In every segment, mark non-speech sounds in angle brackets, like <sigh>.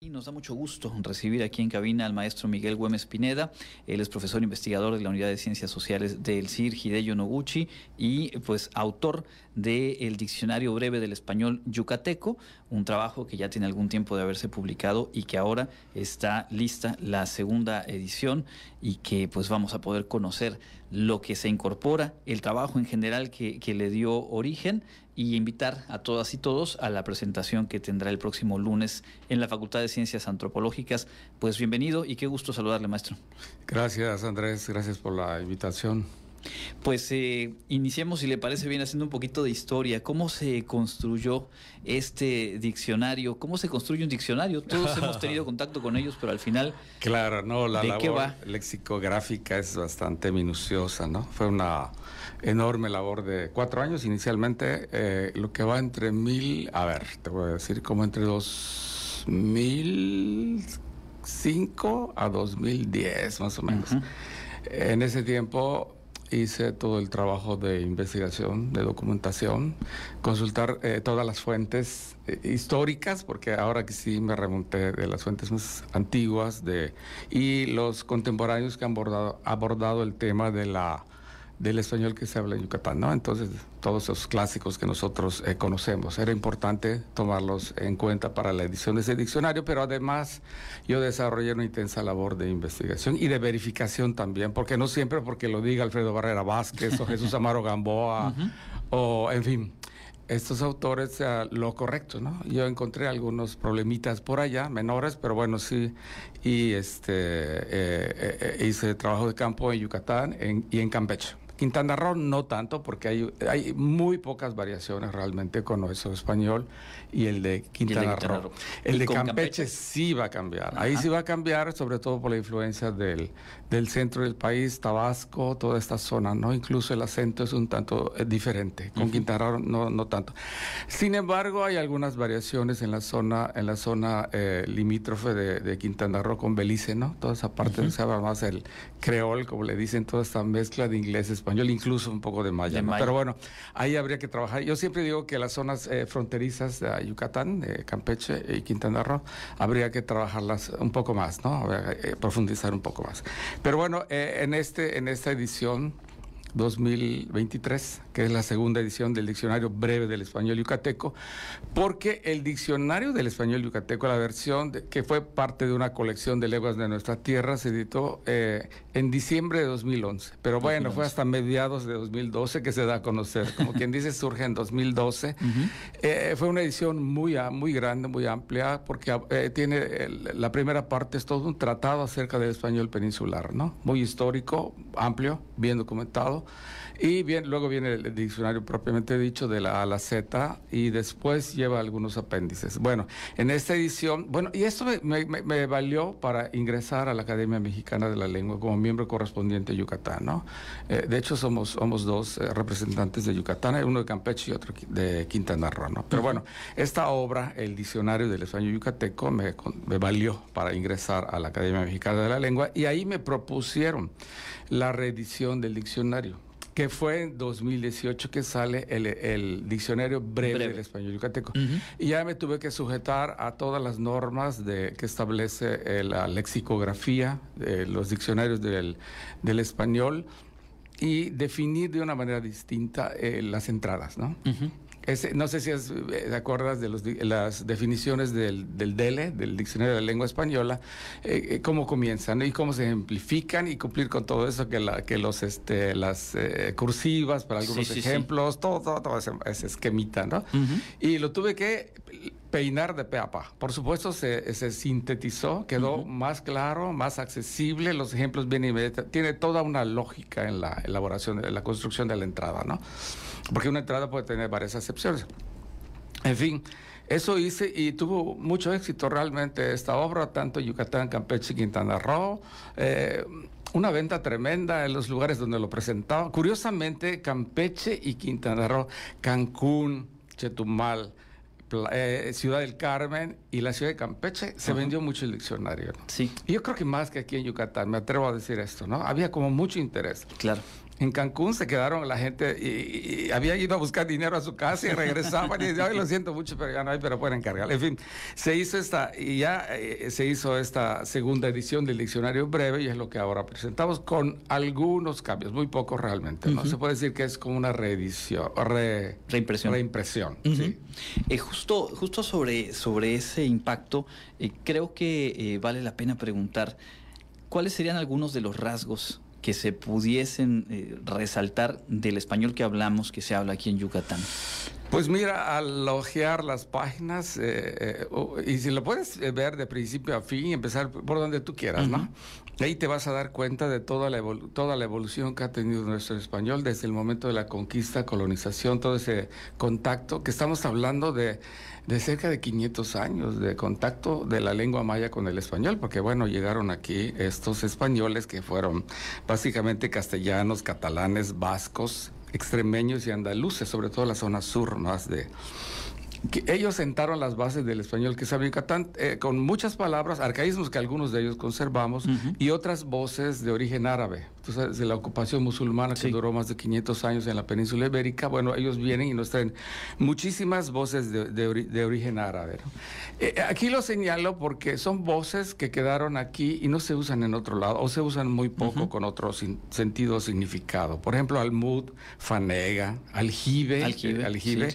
Y nos da mucho gusto recibir aquí en cabina al maestro Miguel Güemes Pineda. Él es profesor investigador de la Unidad de Ciencias Sociales del CIR Hideyo Noguchi y pues autor del Diccionario Breve del Español Yucateco, un trabajo que ya tiene algún tiempo de haberse publicado y que ahora está lista la segunda edición y que pues vamos a poder conocer lo que se incorpora, el trabajo en general que, que le dio origen y invitar a todas y todos a la presentación que tendrá el próximo lunes en la Facultad de Ciencias Antropológicas. Pues bienvenido y qué gusto saludarle, maestro. Gracias, Andrés. Gracias por la invitación. Pues eh, iniciemos, si le parece bien, haciendo un poquito de historia. ¿Cómo se construyó este diccionario? ¿Cómo se construye un diccionario? Todos hemos <laughs> tenido contacto con ellos, pero al final... Claro, no, la ¿de labor qué va? lexicográfica es bastante minuciosa, ¿no? Fue una enorme labor de cuatro años inicialmente, eh, lo que va entre mil, a ver, te voy a decir, como entre dos mil cinco a 2010, más o menos. En ese tiempo hice todo el trabajo de investigación, de documentación, consultar eh, todas las fuentes eh, históricas, porque ahora que sí me remonté de las fuentes más antiguas de, y los contemporáneos que han abordado, abordado el tema de la del español que se habla en Yucatán, ¿no? Entonces, todos esos clásicos que nosotros eh, conocemos, era importante tomarlos en cuenta para la edición de ese diccionario, pero además yo desarrollé una intensa labor de investigación y de verificación también, porque no siempre porque lo diga Alfredo Barrera Vázquez o Jesús <laughs> Amaro Gamboa, o en fin, estos autores lo correcto, ¿no? Yo encontré algunos problemitas por allá, menores, pero bueno, sí, y este eh, eh, hice trabajo de campo en Yucatán en- y en Campeche. Quintana Roo no tanto, porque hay, hay muy pocas variaciones realmente con nuestro español y el de Quintana, Quintana Roo. Roo. El ¿Y de Campeche, Campeche? sí va a cambiar. Ahí sí va a cambiar, sobre todo por la influencia del, del centro del país, Tabasco, toda esta zona, ¿no? Incluso el acento es un tanto eh, diferente. Con Ujú. Quintana Roo no, no tanto. Sin embargo, hay algunas variaciones en la zona, en la zona eh, limítrofe de, de Quintana Roo con Belice, ¿no? Toda esa parte se habla más el creol, como le dicen, toda esta mezcla de inglés, español, incluso un poco de maya. De ¿no? maya. Pero bueno, ahí habría que trabajar. Yo siempre digo que las zonas eh, fronterizas de Yucatán, de Campeche y Quintana Roo, habría que trabajarlas un poco más, ¿no? Habría que, eh, profundizar un poco más. Pero bueno, eh, en, este, en esta edición 2023, que es la segunda edición del Diccionario Breve del Español Yucateco, porque el Diccionario del Español Yucateco, la versión de- que fue parte de una colección de lenguas de nuestra tierra, se editó eh, en diciembre de 2011. Pero bueno, fue 2011. hasta mediados de 2012 que se da a conocer. Como quien dice, surge en 2012. Ujú. Eh, fue una edición muy, a- muy grande, muy amplia, porque eh, tiene el- la primera parte es todo un tratado acerca del español peninsular, ¿no? Muy histórico, amplio, bien documentado. Y bien, luego viene el diccionario propiamente dicho de la A a la Z y después lleva algunos apéndices. Bueno, en esta edición, bueno, y esto me, me- me- me valió para ingresar a la Academia Mexicana de la Lengua como miembro correspondiente de Yucatán, ¿no? Eh, de hecho, somos, somos dos eh, representantes de Yucatán, uno de Campeche y otro de Quintana Roo, ¿no? Pero bueno, esta obra, el Diccionario del Español Yucateco, me, me valió para ingresar a la Academia Mexicana de la Lengua y ahí me propusieron la reedición del diccionario que fue en 2018 que sale el, el diccionario breve, Breve. del español yucateco. Y ya me tuve que sujetar a todas las normas de, que establece eh, la lexicografía, de los diccionarios del, del español y definir de una manera distinta eh, las entradas, ¿no? Ujú. Ese- no sé si es, eh, te acuerdas de los las definiciones del, del DELE, del Diccionario de la Lengua Española, eh, eh, cómo comienzan y cómo se ejemplifican y cumplir con todo eso, que, la, que los, este, las eh, cursivas para algunos Sí, sí, sí. ejemplos, todo, todo, todo ese, ese esquemita, ¿no? Y lo tuve que peinar de pe a pa. Por supuesto, se, se sintetizó, quedó más claro, más accesible, los ejemplos bien inmediatos. Tiene toda una lógica en la elaboración, en la construcción de la entrada, ¿no? Porque una entrada puede tener varias acepciones. En fin, eso hice y tuvo mucho éxito realmente esta obra, tanto Yucatán, Campeche y Quintana Roo. Eh, una venta tremenda en los lugares donde lo presentaba. Curiosamente, Campeche y Quintana Roo, Cancún, Chetumal, eh, Ciudad del Carmen y la ciudad de Campeche, se Ajá. vendió mucho el diccionario. ¿no? Sí, Y yo creo que más que aquí en Yucatán, me atrevo a decir esto, ¿no? Había como mucho interés. claro. En Cancún se quedaron la gente y, había ido a buscar dinero a su casa y regresaban y decían, lo siento mucho, pero ya no hay, pero pueden cargar. En fin, se hizo esta, y ya eh, se hizo esta segunda edición del diccionario breve y es lo que ahora presentamos con algunos cambios, muy pocos realmente. ¿no? Se puede decir que es como una reedición, reimpresión. reimpresión eh, justo, justo sobre, sobre ese impacto, eh, creo que vale la pena preguntar cuáles serían algunos de los rasgos que se pudiesen eh, resaltar del español que hablamos, que se habla aquí en Yucatán? Pues mira, al ojear las páginas, eh, eh, y si lo puedes ver de principio a fin, empezar por donde tú quieras, ¿no? Ahí te vas a dar cuenta de toda la, toda la evolución que ha tenido nuestro español desde el momento de la conquista, colonización, todo ese contacto, que estamos hablando de, de cerca de 500 años de contacto de la lengua maya con el español, porque bueno, llegaron aquí estos españoles que fueron básicamente castellanos, catalanes, vascos, extremeños y andaluces, sobre todo la zona sur más de, ellos sentaron las bases del español que sabe Yucatán eh, con muchas palabras, arcaísmos que algunos de ellos conservamos y otras voces de origen árabe de la ocupación musulmana que duró más de 500 años en la península ibérica, bueno, ellos vienen y nos traen muchísimas voces de, origen árabe. Eh, aquí lo señalo porque son voces que quedaron aquí y no se usan en otro lado, o se usan muy poco con otro sentido o significado. Por ejemplo, almud, fanega, aljibe, aljibe, aljibe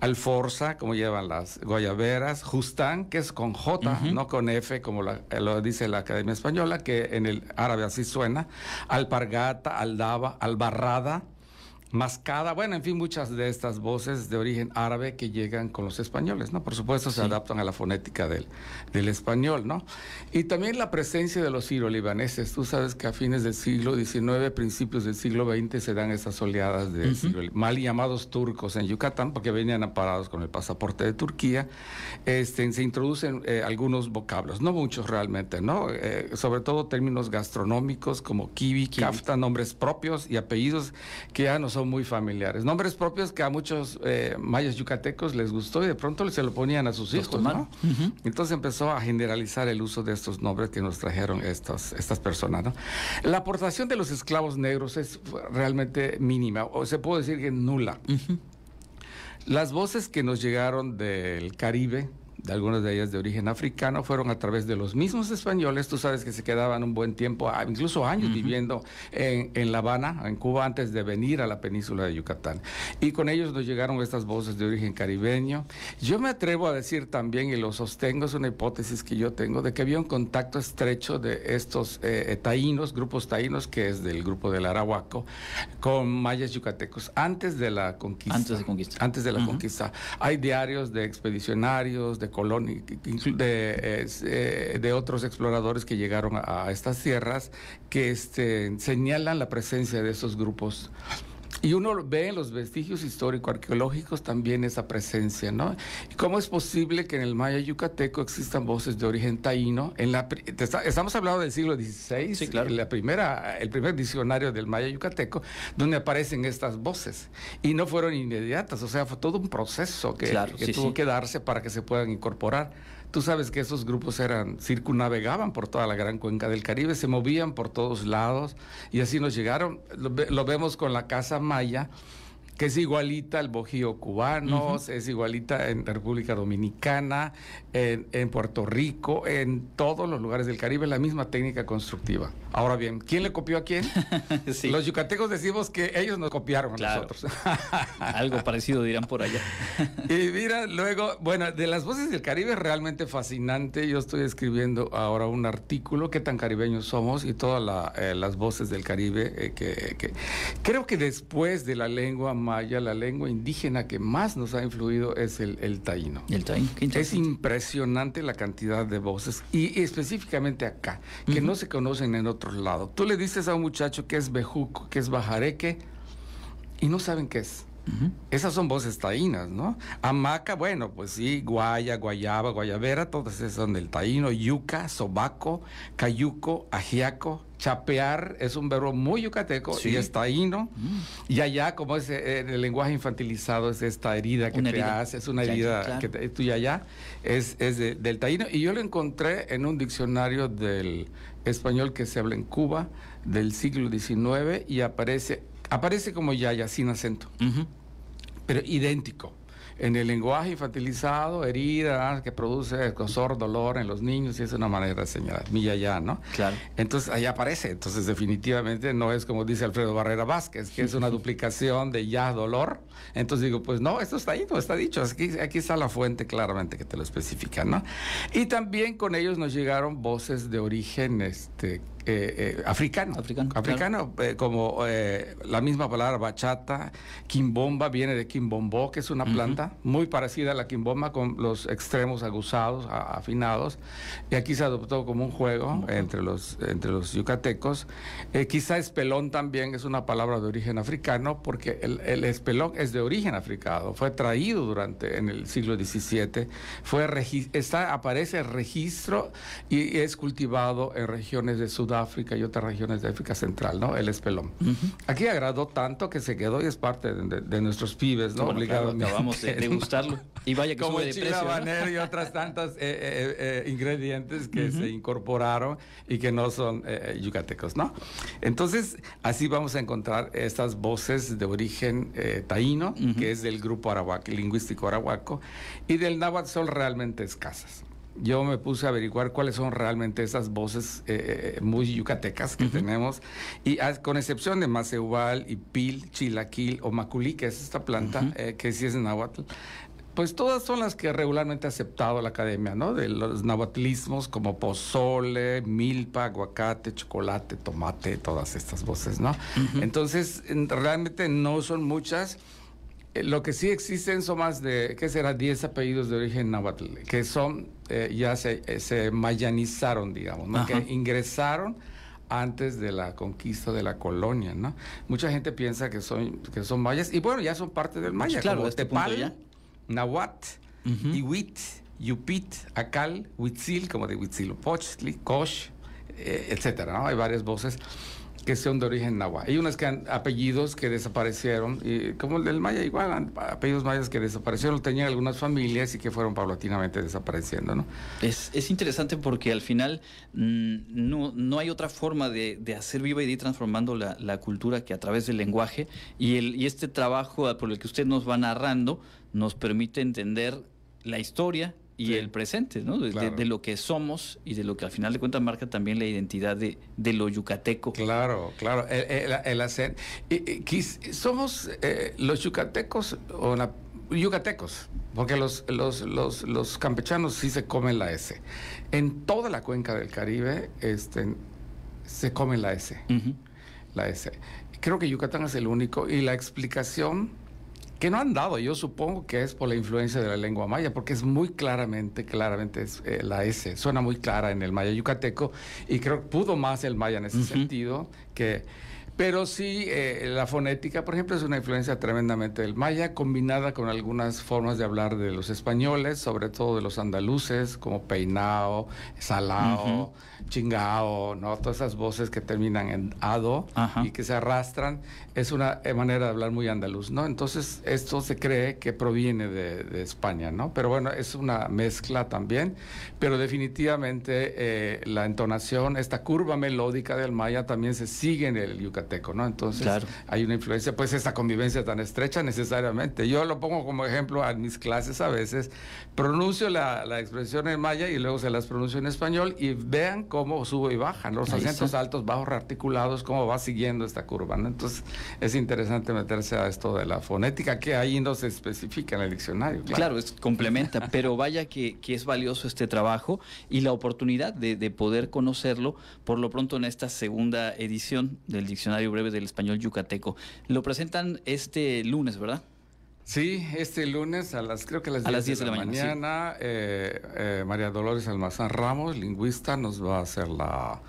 alforza, como llevan las guayaberas, justán, que es con J, no con F, como lo dice la Academia Española, que en el árabe así suena, alpa alpargata, aldaba, albarrada, mascada, bueno, en fin, muchas de estas voces de origen árabe que llegan con los españoles, ¿no? Por supuesto se adaptan a la fonética del, del español, ¿no? Y también la presencia de los siro-libaneses. Tú sabes que a fines del siglo XIX, principios del siglo XX, se dan esas oleadas de mal llamados turcos en Yucatán, porque venían amparados con el pasaporte de Turquía. Este, se introducen eh, algunos vocablos, no muchos realmente, ¿no? Eh, sobre todo términos gastronómicos como kiwi, kafta, nombres propios y apellidos que ya no son muy familiares. Nombres propios que a muchos eh, mayas yucatecos les gustó y de pronto se lo ponían a sus hijos, ¿no? Entonces empezó a generalizar el uso de estos nombres que nos trajeron estas, estas personas, ¿no? La aportación de los esclavos negros es realmente mínima, o se puede decir que nula. Las voces que nos llegaron del Caribe, de algunas de ellas de origen africano, fueron a través de los mismos españoles, tú sabes que se quedaban un buen tiempo, ah, incluso años viviendo en, en, La Habana, en Cuba, antes de venir a la península de Yucatán. Y con ellos nos llegaron estas voces de origen caribeño. Yo me atrevo a decir también, y lo sostengo, es una hipótesis que yo tengo, de que había un contacto estrecho de estos eh, taínos, grupos taínos, que es del grupo del Arahuaco, con mayas yucatecos, antes de la conquista. Antes de conquista. Antes de la conquista. Hay diarios de expedicionarios, de Colón, de, eh, de otros exploradores que llegaron a, estas tierras, que este, señalan la presencia de esos grupos y uno ve en los vestigios histórico-arqueológicos también esa presencia, ¿no? ¿Cómo es posible que en el maya yucateco existan voces de origen taíno? En la, estamos hablando del siglo XVI, sí, claro. la primera, el primer diccionario del maya yucateco, donde aparecen estas voces. Y no fueron inmediatas, o sea, fue todo un proceso que, tuvo que darse para que se puedan incorporar. Tú sabes que esos grupos eran, circunnavegaban por toda la gran cuenca del Caribe, se movían por todos lados y así nos llegaron. Lo, vemos con la Casa Maya que es igualita al bojío cubano, es igualita en República Dominicana, en, en, Puerto Rico, en todos los lugares del Caribe, la misma técnica constructiva. Ahora bien, ¿quién le copió a quién? <laughs> Los yucatecos decimos que ellos nos copiaron a nosotros. <laughs> Algo parecido dirán por allá. <laughs> y mira, luego, bueno, de las voces del Caribe es realmente fascinante. Yo estoy escribiendo ahora un artículo, qué tan caribeños somos y todas eh, las voces del Caribe, eh, que, creo que después de la lengua maya, la lengua indígena que más nos ha influido es el, el taíno. El taíno, Es impresionante la cantidad de voces y, específicamente acá, que no se conocen en otros lados. Tú le dices a un muchacho que es bejuco, que es bajareque, y no saben qué es. Esas son voces taínas, ¿no? Hamaca, bueno, pues sí, guaya, guayaba, guayabera, todas esas son del taíno, yuca, sobaco, cayuco, ajiaco, chapear es un verbo muy yucateco y es taíno. Mm. Y allá, como es eh, en el lenguaje infantilizado, es esta herida que te hace, es una herida que tú y allá, es, es del taíno. Y yo lo encontré en un diccionario del español que se habla en Cuba del siglo XIX y aparece aparece como yaya sin acento, pero idéntico en el lenguaje infantilizado, herida que produce escosor, dolor en los niños, y es una manera de señalar, milla ya, ¿no? Claro. Entonces ahí aparece, entonces definitivamente no es como dice Alfredo Barrera Vázquez, que es una <laughs> duplicación de ya dolor. Entonces digo, pues no, esto está ahí, no está dicho, aquí, aquí está la fuente claramente que te lo especifica, ¿no? Y también con ellos nos llegaron voces de origen este, eh, eh, africano. Africano. Africano, eh, como la misma palabra bachata, quimbomba viene de quimbombo, que es una planta muy parecida a la quimbomba con los extremos aguzados, afinados. Y aquí se adoptó como un juego entre, los, entre los yucatecos. quizá espelón también es una palabra de origen africano porque el, el, espelón es de origen africano, fue traído durante en el siglo XVII, fue está, aparece registro y es cultivado en regiones de Sudán África y otras regiones de África Central, ¿no? El espelón. Aquí agradó tanto que se quedó y es parte de, nuestros pibes, ¿no? Bueno, acabamos de gustarlo. Y vaya que Como sube de precio. y otras tantas eh, eh, eh, ingredientes que se incorporaron y que no son yucatecos, ¿no? Entonces, así vamos a encontrar estas voces de origen taíno, que es del grupo arahuaco, lingüístico arahuaco, y del náhuatl son realmente escasas yo me puse a averiguar cuáles son realmente esas voces eh, eh, muy yucatecas que tenemos, y con excepción de Macehual y Pil, Chilaquil o Maculí, que es esta planta, eh, que sí es náhuatl, pues todas son las que regularmente ha aceptado la academia, ¿no? De los nahuatlismos como pozole, milpa, aguacate, chocolate, tomate, todas estas voces, ¿no? Entonces, realmente no son muchas. Lo que sí existen son más de, ¿qué será? 10 apellidos de origen náhuatl, que son, eh, ya se, eh, se mayanizaron, digamos, ¿no? que ingresaron antes de la conquista de la colonia, ¿no? Mucha gente piensa que son, que son mayas, y bueno, ya son parte del maya, claro, como este Tepal, Nahuatl, Iwit, Yupit, Acal, Huitzil, como de Huitzilopochtli, Kosh, etcétera, ¿no? Hay varias voces que son de origen náhuatl. Hay unas que han apellidos que desaparecieron, y como el del maya igual, apellidos mayas que desaparecieron, tenían algunas familias y que fueron paulatinamente desapareciendo, ¿no? Es, es interesante porque al final mm, no, no hay otra forma de, de, hacer viva y de ir transformando la, la, cultura que a través del lenguaje y, el, y este trabajo por el que usted nos va narrando nos permite entender la historia y el presente, ¿no? De, lo que somos y de lo que al final de cuentas marca también la identidad de, de lo yucateco. Claro, claro, el, el, hacer. somos eh, los yucatecos o yucatecos, porque los, los, los, los, campechanos sí se comen la S. En toda la cuenca del Caribe este, se comen la S. La S. Creo que Yucatán es el único y la explicación que no han dado. Yo supongo que es por la influencia de la lengua maya, porque es muy claramente, claramente es, eh, la S, suena muy clara en el maya yucateco y creo que pudo más el maya en ese sentido que pero sí, eh, la fonética, por ejemplo, es una influencia tremendamente del maya, combinada con algunas formas de hablar de los españoles, sobre todo de los andaluces, como peinao, salao, chingao, ¿no? Todas esas voces que terminan en ado y que se arrastran, es una eh, manera de hablar muy andaluz, ¿no? Entonces, esto se cree que proviene de, España, ¿no? Pero bueno, es una mezcla también, pero definitivamente eh, la entonación, esta curva melódica del maya también se sigue en el Yucatán ¿no? Entonces hay una influencia, pues esta convivencia tan estrecha necesariamente. Yo lo pongo como ejemplo en mis clases a veces, pronuncio la, expresión en maya y luego se las pronuncio en español y vean cómo sube y baja, los acentos altos, bajos, rearticulados, cómo va siguiendo esta curva, ¿no? Entonces es interesante meterse a esto de la fonética que ahí no se especifica en el diccionario. Claro, es complementa, <laughs> pero vaya que, que, es valioso este trabajo y la oportunidad de, de poder conocerlo por lo pronto en esta segunda edición del diccionario Breve del Español Yucateco. Lo presentan este lunes, ¿verdad? Sí, este lunes a las creo que a las, 10, de, la, mañana, eh, eh, María Dolores Almazán Ramos, lingüista, nos va a hacer la,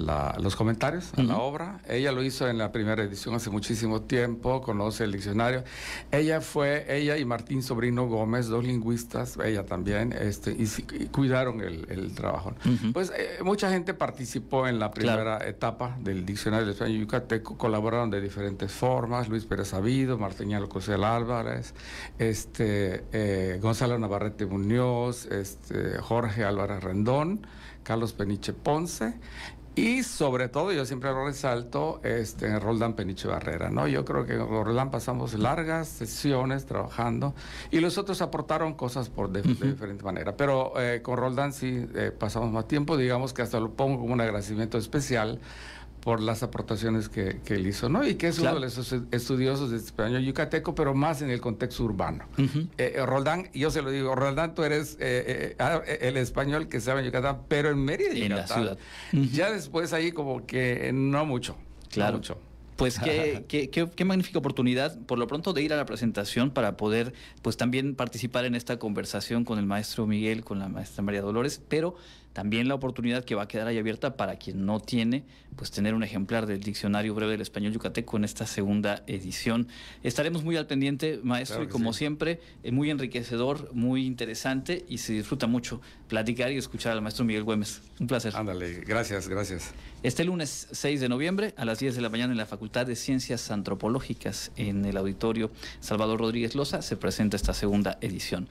los comentarios a la obra. Ella lo hizo en la primera edición hace muchísimo tiempo, conoce el diccionario. Ella fue, ella y Martín Sobrino Gómez, dos lingüistas, ella también, este, y, cuidaron el, trabajo. Pues eh, mucha gente participó en la primera etapa del diccionario del español yucateco, colaboraron de diferentes formas, Luis Pérez Sabido, Marteñalo Cosel Álvarez, este, eh, Gonzalo Navarrete Muñoz, este, Jorge Álvarez Rendón, Carlos Peniche Ponce Y sobre todo, yo siempre lo resalto, este, Roldán Peniche Barrera, ¿no? Yo creo que en Roldán pasamos largas sesiones trabajando y los otros aportaron cosas por de, diferente manera. Pero eh, con Roldán sí eh, pasamos más tiempo, digamos que hasta lo pongo como un agradecimiento especial por las aportaciones que, él hizo, ¿no? Y que es uno de los estudiosos de español yucateco, pero más en el contexto urbano. Eh, Roldán, yo se lo digo, Roldán, tú eres eh, ah, el español que sabe en Yucatán, pero en Mérida, en la ciudad. Ya después ahí como que no mucho. Claro. No mucho. Pues <laughs> qué, qué, qué, magnífica oportunidad, por lo pronto, de ir a la presentación para poder, pues también participar en esta conversación con el maestro Miguel, con la maestra María Dolores, pero también la oportunidad que va a quedar ahí abierta para quien no tiene, pues tener un ejemplar del Diccionario Breve del Español Yucateco en esta segunda edición. Estaremos muy al pendiente, maestro, y como siempre, eh, muy enriquecedor, muy interesante y se disfruta mucho platicar y escuchar al maestro Miguel Güemes. Un placer. Ándale, gracias, gracias. Este lunes 6 de noviembre a las 10 de la mañana en la Facultad de Ciencias Antropológicas en el auditorio Salvador Rodríguez Loza se presenta esta segunda edición.